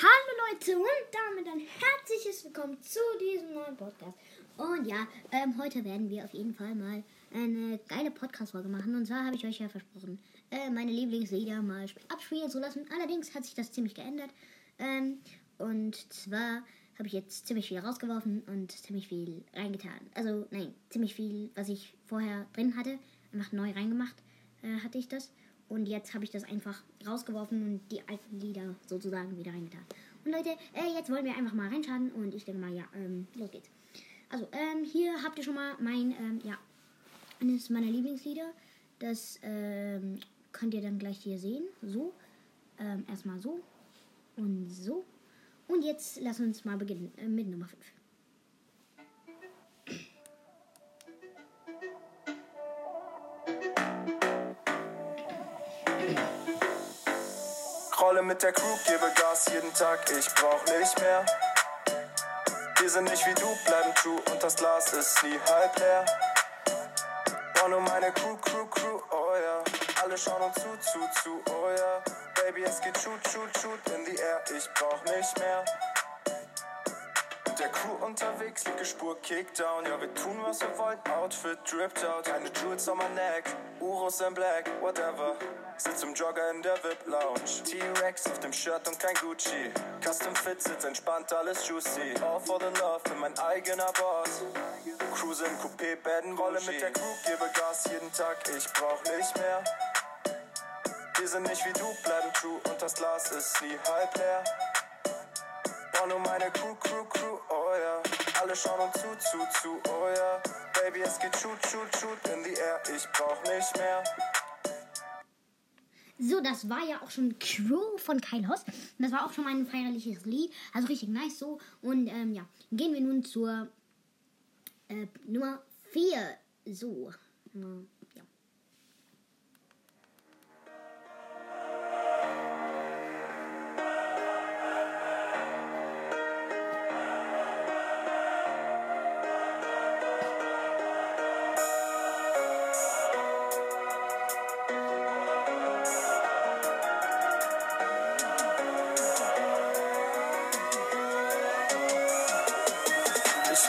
Hallo Leute und damit ein herzliches Willkommen zu diesem neuen Podcast. Und ja, ähm, heute werden wir auf jeden Fall mal eine geile Podcast-Folge machen. Und zwar habe ich euch ja versprochen, äh, meine Lieblingslieder mal abspielen zu lassen. Allerdings hat sich das ziemlich geändert. Ähm, und zwar habe ich jetzt ziemlich viel rausgeworfen und ziemlich viel reingetan. Also, nein, ziemlich viel, was ich vorher drin hatte, einfach neu reingemacht, äh, hatte ich das. Und jetzt habe ich das einfach rausgeworfen und die alten Lieder sozusagen wieder reingetan. Und Leute, äh, jetzt wollen wir einfach mal reinschauen und ich denke mal, ja, ähm, los geht's. Also, ähm, hier habt ihr schon mal mein, ähm, ja, eines meiner Lieblingslieder. Das ähm, könnt ihr dann gleich hier sehen. So, ähm, erstmal so und so. Und jetzt lass uns mal beginnen äh, mit Nummer 5. Rolle mit der Crew, gebe Gas jeden Tag, ich brauch nicht mehr. Wir sind nicht wie du, bleiben true und das Glas ist nie halb leer. Brauch nur meine Crew, Crew, Crew, oh ja. Alle schauen uns zu, zu, zu, oh ja. Baby, es geht shoot, shoot, shoot in die Air, ich brauch nicht mehr. Mit der Crew unterwegs, linke Spur Kickdown. Ja, wir tun, was wir wollen. Outfit dripped out. Keine Jewels on my neck. Uros in black, whatever. Sitz im Jogger in der VIP-Lounge. T-Rex auf dem Shirt und kein Gucci. Custom Fit sitzt entspannt, alles juicy. All for the love, bin mein eigener Boss. Cruise im Coupé, Baden, Rolle mit der Crew. Gebe Gas jeden Tag, ich brauch nicht mehr. Wir sind nicht wie du, bleiben true und das Glas ist nie halb leer. Brauch nur meine Crew, Crew, Crew, oh ja. Alle schauen uns zu, zu, zu, oh ja. Baby, es geht shoot, shoot, shoot in the air, ich brauch nicht mehr. So, das war ja auch schon Crow von. Und das war auch schon mal ein feierliches Lied. Also richtig nice so. Und ähm, ja, gehen wir nun zur äh, Nummer 4. So. Äh,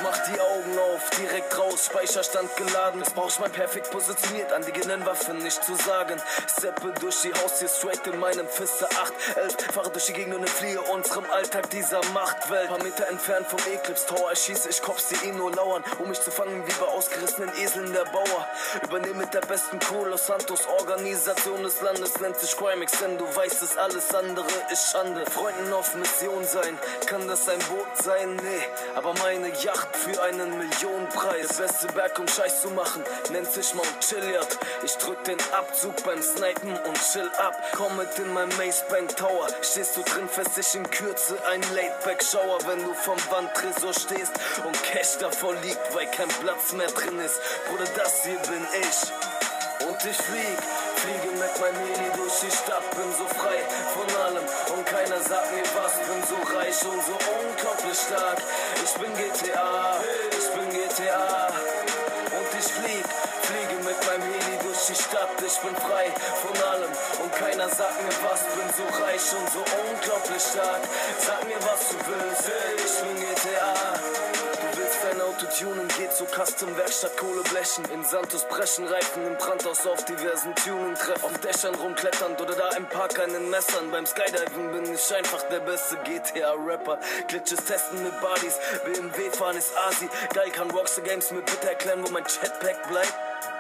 mach die Augen auf, direkt raus, Speicherstand geladen. Jetzt brauch mein perfekt positioniert, an die Waffen nicht zu sagen. Steppe durch die Haustür, straight in meinem Fiste 8, 11. Fahre durch die Gegend und entfliehe unserem Alltag dieser Machtwelt. Paar Meter entfernt vom Eclipse Tower schieße ich Cops, die eh nur lauern, um mich zu fangen wie bei ausgerissenen Eseln der Bauer. Übernehme mit der besten Crew Santos, Organisation des Landes nennt sich Crimex, denn du weißt es, alles andere ist Schande. Freunden auf Mission sein, kann das ein Boot sein? Nee, aber meine Yacht für einen Millionenpreis. Der beste Berg, um Scheiß zu machen, nennt sich Mount Chiliad. Ich drück den Abzug beim Snipen und chill ab. Komm mit in mein Mace Bank Tower. Stehst du drin, fest dich in Kürze ein Laidback-Shower, wenn du vom Wandtresor stehst und Cash davor liegt, weil kein Platz mehr drin ist. Bruder, das hier bin ich. Und ich flieg, fliege mit meinem Heli durch die Stadt, bin so frei von allem und keiner sagt mir was, bin so reich und so unglaublich stark. Ich bin GTA, ich bin GTA und ich flieg, fliege mit meinem Heli durch die Stadt, ich bin frei von allem und keiner sagt mir was, bin so reich und so unglaublich stark. Sag mir was du willst, ich bin GTA. Tunen, geht zu Custom Werkstatt Kohleblechen. In Santos brechen, Reifen im Brandhaus auf diversen Tuning treffen. Auf Dächern rumkletternd oder da im Park den Messern. Beim Skydiving bin ich einfach der beste GTA-Rapper. Glitches testen mit Buddies, BMW fahren ist Asi. Geil kann Rockstar Games mir bitte erklären, wo mein Jetpack bleibt.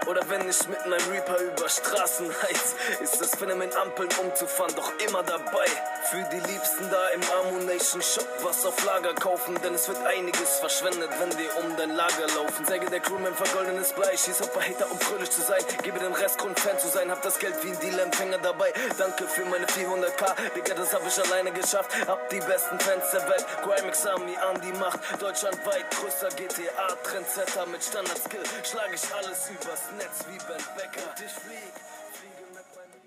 Oder wenn ich mit meinem Reaper über Straßen heiz, ist das Phänomen Ampeln umzufahren, doch immer dabei. Für die Liebsten da im Ammunition Shop was auf Lager kaufen, denn es wird einiges verschwendet, wenn wir um dein Lager laufen. Säge der Crewman vergoldenes Blei, schieß auf Hater, um fröhlich zu sein. Gebe den Rest Grund Fan zu sein, hab das Geld wie ein Dealer-Empfänger dabei. Danke für meine 400k, Digga, das hab ich alleine geschafft. Hab die besten Fans der Welt, Grimex Army an die Macht. Deutschlandweit größter GTA-Trendsetter mit Standard-Skill. Schlag ich alles übers Netz wie Ben Becker. Und ich flieg, fliege mit meinem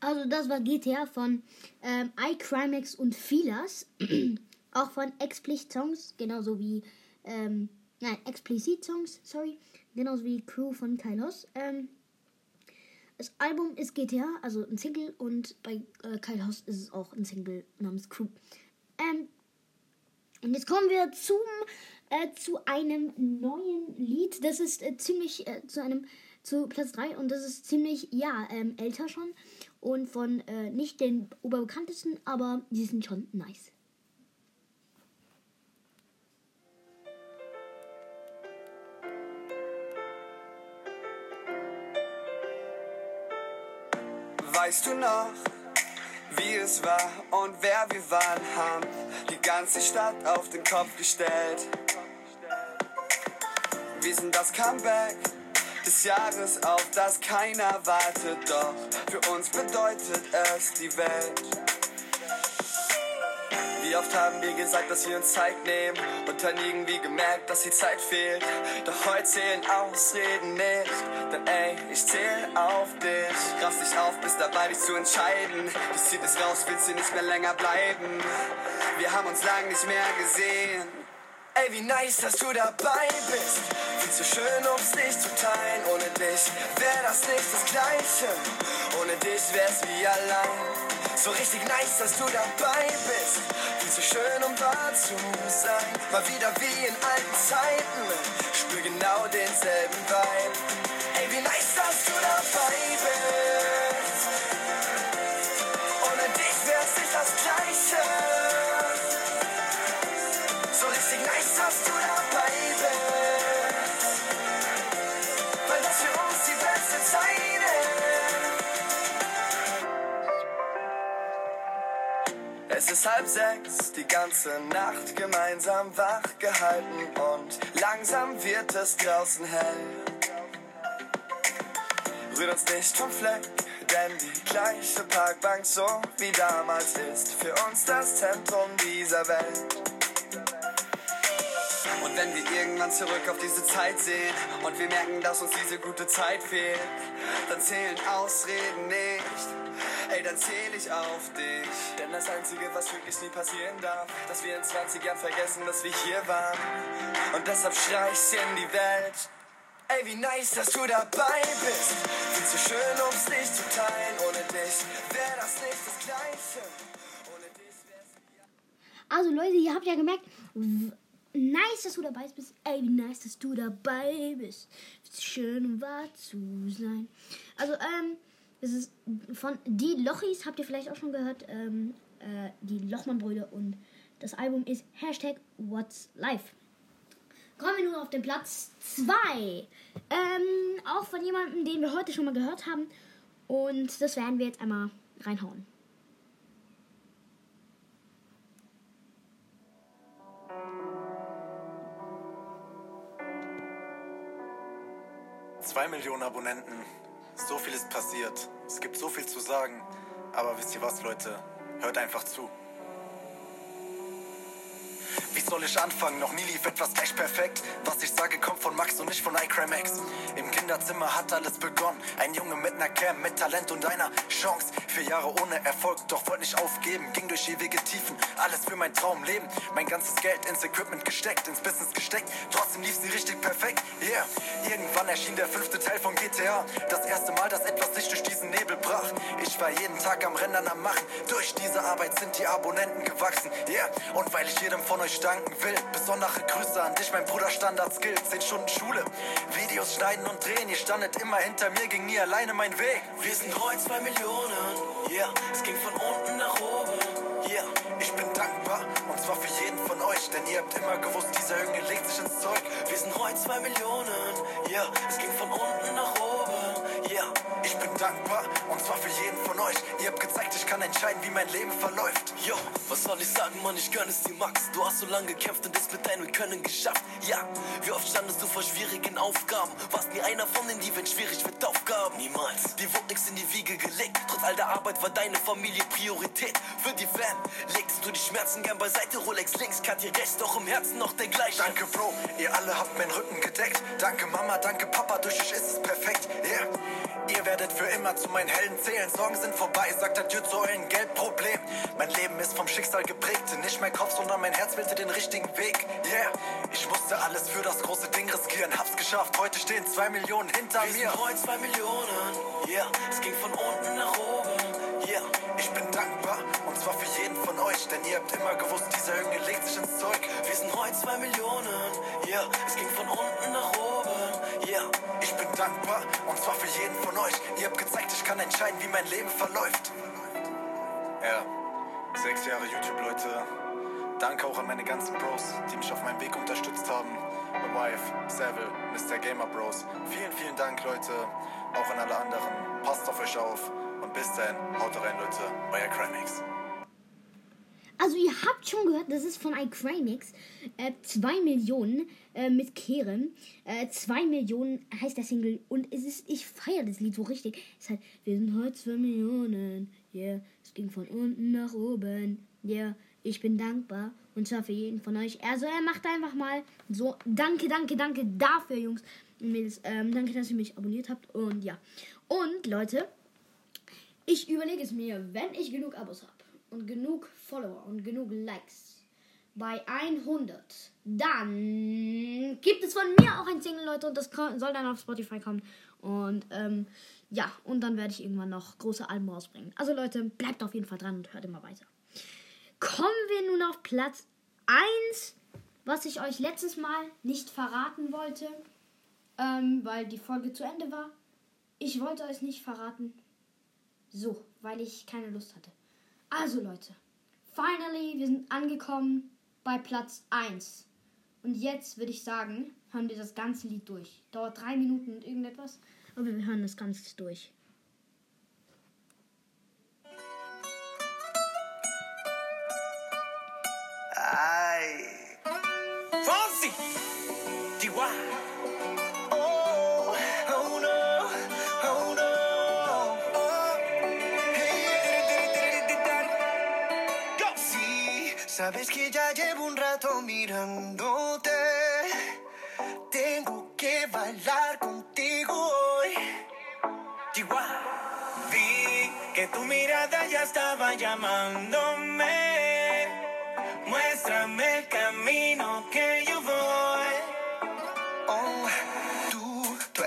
Also das war GTA von ähm, iCrimex und Filas. auch von Explicit Songs, genauso wie ähm, nein, Explicit Songs, sorry, genauso wie Crew von Kylos. Ähm, Das Album ist GTA, also ein Single, und bei äh, Kyle House ist es auch ein Single namens Crew. Ähm, und jetzt kommen wir zum, äh, zu einem neuen Lied. Das ist äh, ziemlich äh, zu einem zu Platz 3 und das ist ziemlich, ja, ähm, älter schon und von äh, nicht den oberbekanntesten, aber die sind schon nice. Weißt du noch, wie es war und wer wir waren, haben die ganze Stadt auf den Kopf gestellt. Wir sind das Comeback des Jahres, auf das keiner wartet, doch für uns bedeutet es die Welt. Wie oft haben wir gesagt, dass wir uns Zeit nehmen und dann irgendwie gemerkt, dass die Zeit fehlt. Doch heute zählen Ausreden nicht, denn ey, ich zähl auf dich. Raff dich auf, bist dabei, dich zu entscheiden. Die zieht es raus, willst du nicht mehr länger bleiben. Wir haben uns lang nicht mehr gesehen. Ey, wie nice, dass du dabei bist. Viel zu schön, um's nicht zu teilen. Ohne dich wär das nicht das Gleiche. Ohne dich wär's wie allein. So richtig nice, dass du dabei bist. Viel zu schön, um wahr zu sein. Mal wieder wie in alten Zeiten. Spür genau denselben Vibe. Ey, wie nice, dass du dabei bist. Halb sechs, die ganze Nacht gemeinsam wach gehalten und langsam wird es draußen hell. Rührt uns nicht vom Fleck, denn die gleiche Parkbank so wie damals ist für uns das Zentrum dieser Welt. Und wenn wir irgendwann zurück auf diese Zeit sehen und wir merken, dass uns diese gute Zeit fehlt, dann zählen Ausreden nicht. Ey, dann zähl ich auf dich. Denn das Einzige, was wirklich nie passieren darf, dass wir in 20 Jahren vergessen, dass wir hier waren. Und deshalb schrei ich's in die Welt. Ey, wie nice, dass du dabei bist. Viel zu schön, um's nicht zu teilen. Ohne dich wär das nicht das Gleiche. Ohne dich wär's Also Leute, ihr habt ja gemerkt, nice, dass du dabei bist. Ey, wie nice, dass du dabei bist. Ist schön wahr zu sein. Also, ähm, es ist von Die Lochis, habt ihr vielleicht auch schon gehört, ähm, äh, die Lochmann-Brüder und das Album ist Hashtag What's Life. Kommen wir nun auf den Platz 2. Ähm, auch von jemandem, den wir heute schon mal gehört haben. Und das werden wir jetzt einmal reinhauen. Zwei Millionen Abonnenten. So viel ist passiert. Es gibt so viel zu sagen. Aber wisst ihr was, Leute? Hört einfach zu. Wie soll ich anfangen? Noch nie lief etwas gleich perfekt. Was ich sage, kommt von Max und nicht von iCrimex. Im Kinderzimmer hat alles begonnen. Ein Junge mit ner Cam, mit Talent und einer Chance. Vier Jahre ohne Erfolg, doch wollte nicht aufgeben. Ging durch ewige Tiefen, alles für mein Traumleben. Mein ganzes Geld ins Equipment gesteckt, ins Business gesteckt. Trotzdem lief sie richtig perfekt. Yeah, irgendwann erschien der fünfte Teil von GTA. Das erste Mal, dass etwas sich durch diesen Nebel brach. Ich war jeden Tag am Rennen am Machen. Durch diese Arbeit sind die Abonnenten gewachsen. Yeah, und weil ich jedem von euch danken will. Besondere Grüße an dich, mein Bruder Standard Skills. 10 Stunden Schule, Videos schneiden und drehen. Ihr standet immer hinter mir, ging nie alleine mein Weg. Wir sind heute zwei Millionen, yeah, es ging von unten nach oben. Yeah, ich bin dankbar und zwar für jeden von euch, denn ihr habt immer gewusst, dieser Junge legt sich ins Zeug. Wir sind heute zwei Millionen, yeah, es ging von unten nach oben. Yeah, ich bin dankbar und zwar für jeden von euch. Ihr habt gezeigt, ich kann entscheiden, wie mein Leben verläuft. Yo, was soll ich sagen, Mann, ich gönn es dir, Max. Du hast so lange gekämpft und es mit deinem Können geschafft. Ja, wie oft standest du vor schwierigen Aufgaben? Warst nie einer von denen, die, wenn schwierig wird, Aufgaben. Niemals. Dir wurde nichts in die Wiege gelegt. Trotz all der Arbeit war deine Familie Priorität. Für die Fam legst du die Schmerzen gern beiseite. Rolex links, Katja rechts, doch im Herzen noch der gleiche. Danke, Bro, ihr alle habt meinen Rücken gedeckt. Danke, Mama, danke, Papa, durch euch ist es perfekt. Werdet für immer zu meinen Helden zählen. Sorgen sind vorbei, sagt adieu zu euren Geldproblem. Mein Leben ist vom Schicksal geprägt. Nicht mein Kopf, sondern mein Herz wählte den richtigen Weg. Yeah. Ich musste alles für das große Ding riskieren, hab's geschafft. Heute stehen zwei Millionen hinter Wir mir. sind heute zwei Millionen, yeah. Es ging von unten nach oben, Yeah, ich bin dankbar und zwar für jeden von euch, denn ihr habt immer gewusst, dieser Junge legt sich ins Zeug. Wir sind heute zwei Millionen, yeah. Es ging von unten nach oben, yeah. Ich bin dankbar und zwar für jeden von euch. Ihr habt gezeigt, ich kann entscheiden, wie mein Leben verläuft. Ja, sechs Jahre YouTube, Leute. Danke auch an meine ganzen Bros, die mich auf meinem Weg unterstützt haben. My wife, Savile, Mr. Gamer Bros. Vielen, vielen Dank, Leute. Auch an alle anderen. Passt auf euch auf. Und bis dahin, haut rein, Leute. Euer Crimex. Also ihr habt schon gehört, das ist von iCrimix. 2 äh, Millionen äh, mit Kehren. 2 äh, Millionen heißt der Single. Und es ist, ich feiere das Lied so richtig. Es ist halt, wir sind heute 2 Millionen. Yeah, es ging von unten nach oben. Yeah, ich bin dankbar. Und zwar für jeden von euch. Also er macht einfach mal so. Danke, danke, danke dafür, Jungs Mädels. Ähm, danke, dass ihr mich abonniert habt. Und ja. Und Leute, ich überlege es mir, wenn ich genug Abos habe und genug Follower und genug Likes bei 100, dann gibt es von mir auch ein Single, Leute, und das soll dann auf Spotify kommen. Und ähm, ja, und dann werde ich irgendwann noch große Alben rausbringen. Also Leute, bleibt auf jeden Fall dran und hört immer weiter. Kommen wir nun auf Platz 1, was ich euch letztes Mal nicht verraten wollte, ähm, weil die Folge zu Ende war. Ich wollte euch nicht verraten. So, weil ich keine Lust hatte. Also Leute, finally, wir sind angekommen bei Platz 1. Und jetzt würde ich sagen, hören wir das ganze Lied durch. Dauert drei Minuten und irgendetwas, aber wir hören das Ganze durch. Sabes que ya llevo un rato mirándote. Tengo que bailar contigo hoy. Chihuahua. Vi que tu mirada ya estaba llamándome.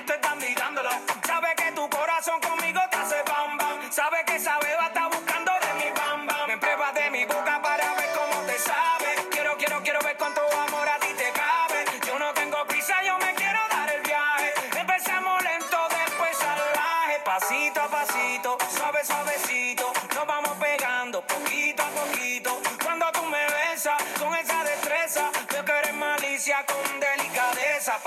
Mami, estoy dándolo. Sabe que tu corazón conmigo te hace bam bam. Sabe que esa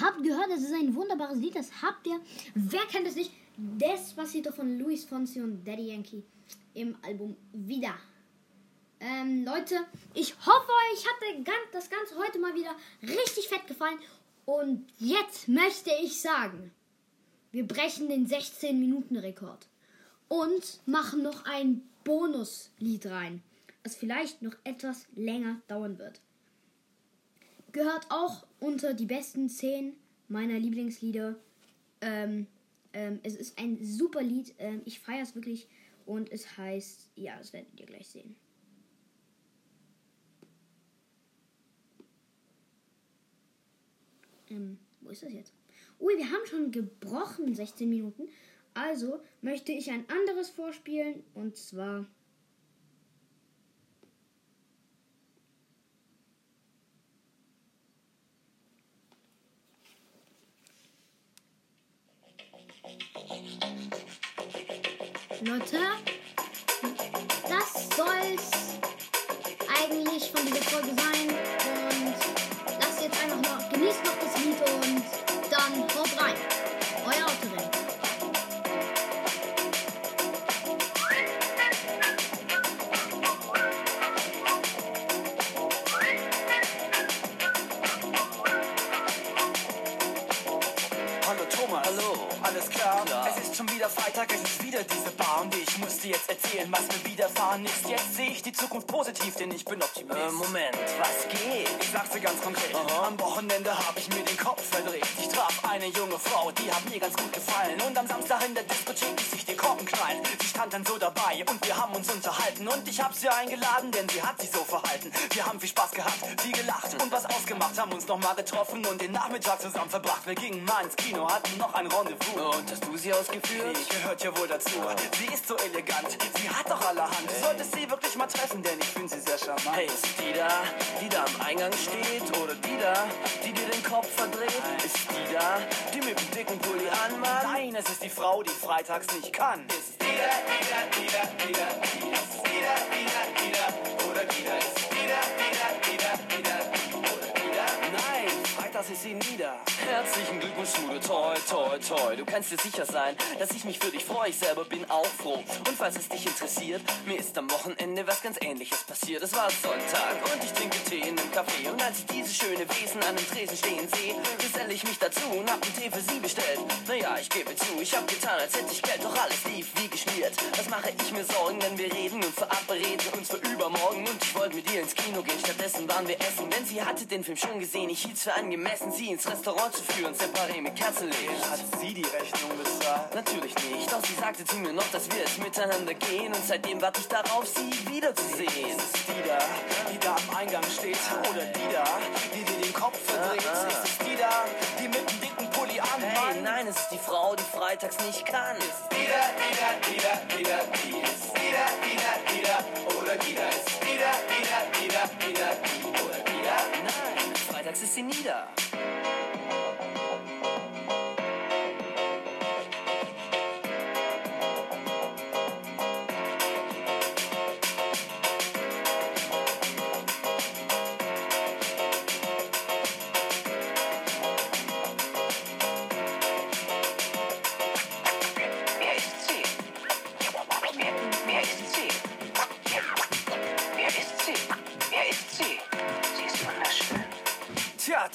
habt gehört, es ist ein wunderbares Lied, das habt ihr. Wer kennt es nicht? Despacito von Luis Fonsi und Daddy Yankee im Album Wieder. Ähm, Leute, ich hoffe, euch hat das Ganze heute mal wieder richtig fett gefallen. Und jetzt möchte ich sagen, wir brechen den 16-Minuten-Rekord und machen noch ein Bonuslied rein, das vielleicht noch etwas länger dauern wird gehört auch unter die besten 10 meiner Lieblingslieder. Ähm, ähm, es ist ein super Lied. Ähm, ich feiere es wirklich. Und es heißt, ja, das werdet ihr gleich sehen. Ähm, wo ist das jetzt? Ui, wir haben schon gebrochen 16 Minuten. Also möchte ich ein anderes vorspielen. Und zwar. Leute, das soll's eigentlich von dieser Folge sein. Und lasst jetzt einfach noch, genießt noch das Lied und dann haut rein. Euer Autorin. Hallo Thomas. Hallo. Alles klar? Schon wieder Freitag, es ist wieder diese Bar und ich muss dir jetzt erzählen, was mir widerfahren ist. Jetzt sehe ich die Zukunft positiv, denn ich bin Optimist. Äh, Moment, was geht? Ich sag's dir ganz konkret. Aha. Am Wochenende habe ich mir den Kopf verdreht. Ich traf eine junge Frau, die hat mir ganz gut gefallen. Und am Samstag in der Diskothek ließ ich die Korken knallen. Sie stand dann so dabei und wir haben uns unterhalten. Und ich hab sie eingeladen, denn sie hat sich so verhalten. Wir haben viel Spaß gehabt, viel gelacht und was ausgemacht. Haben uns nochmal getroffen und den Nachmittag zusammen verbracht. Wir gingen mal ins Kino, hatten noch ein Rendezvous. Und hast du sie ausgeführt? Ich gehört ja wohl dazu. Sie ist so elegant, sie hat doch allerhand. Du solltest sie wirklich mal treffen, denn ich finde sie sehr charmant. Hey, ist die da, die da am Eingang steht? Oder die da, die dir den Kopf verdreht? Ist die da, die mit dem dicken Pulli anmacht? Nein, es ist die Frau, die freitags nicht kann. Ist die Wieder, wieder, wieder, wieder, ist wieder, wieder, wieder, oder wieder, ist wieder, Freitags ist sie nieder. Herzlichen Glückwunsch, Schmude, toi, toi, toi. Du kannst dir sicher sein, dass ich mich für dich freue. Ich selber bin auch froh. Und falls es dich interessiert, mir ist am Wochenende was ganz ähnliches passiert. Es war Sonntag und ich trinke Tee in einem Café. Und als ich dieses schöne Wesen an dem Tresen stehen sehe, geselle ich mich dazu und hab einen Tee für sie bestellt. Naja, ich gebe zu, ich hab getan, als hätte ich Geld, doch alles lief wie geschmiert. Was mache ich mir Sorgen, wenn wir reden und verabreden uns für übermorgen. Und ich wollte mit ihr ins Kino gehen, stattdessen waren wir essen. Denn sie hatte den Film schon gesehen, ich hielt's für angemessen, sie ins Restaurant zu führen, separé mit Kerzenlicht. Hat sie die Rechnung bezahlt? Natürlich nicht, doch sie sagte zu mir noch, dass wir jetzt miteinander gehen und seitdem warte ich darauf, sie wiederzusehen. Ist es die da, die da am Eingang steht? Oder die da, die dir den Kopf verdreht? Ah, ah. Ist es die da, die mit dem dicken Pulli Hey, anmacht? nein, es ist die Frau, die freitags nicht kann. Wieder, wieder, wieder, wieder, die ist wieder, wieder, wieder, oder wieder, ist wieder, wieder, wieder, wieder, die, oder wieder. Nein, freitags ist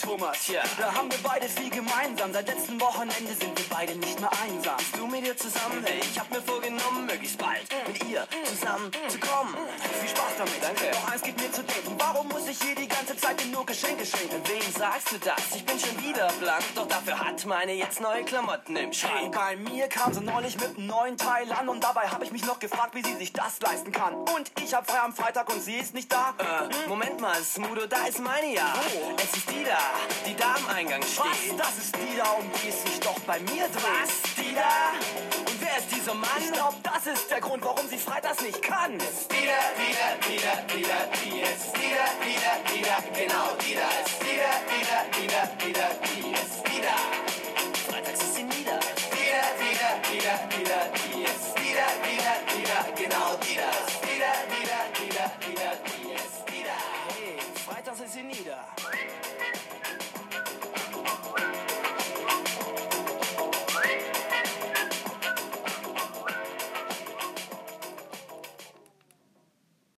Thomas, Tja. da haben wir beide viel gemeinsam. Seit letztem Wochenende sind wir beide nicht mehr einsam. Du mit ihr zusammen? Hey, ich hab mir vorgenommen, möglichst bald mit ihr zusammen zu kommen. Viel Spaß damit. Danke. Doch eins gibt mir zu denken, warum muss ich hier die ganze Zeit nur Geschenke schenken? Wem sagst du das? Ich bin schon wieder blank, doch dafür hat meine jetzt neue Klamotten im Hey, Schrank. bei mir kam sie neulich mit einem neuen Teil an und dabei habe ich mich noch gefragt, wie sie sich das leisten kann. Und ich hab frei am Freitag und sie ist nicht da. Äh, Moment mal, Smudo, da ist meine ja. Wo? Es ist die da, die da am Eingang Was? steht. Das ist die da, um die es sich doch bei mir dreht. Was? Die da? Und wer ist dieser Mann? Ich glaub, das ist der Grund, warum sie freitags nicht kann. Wieder, wieder, wieder, wieder, die ist wieder, wieder, wieder, genau die da ist wieder, wieder, wieder, wieder, die ist wieder. Freitags ist sie nieder. Wieder, wieder, wieder, wieder, die ist wieder, wieder, wieder, genau die da ist wieder, wieder, wieder, wieder,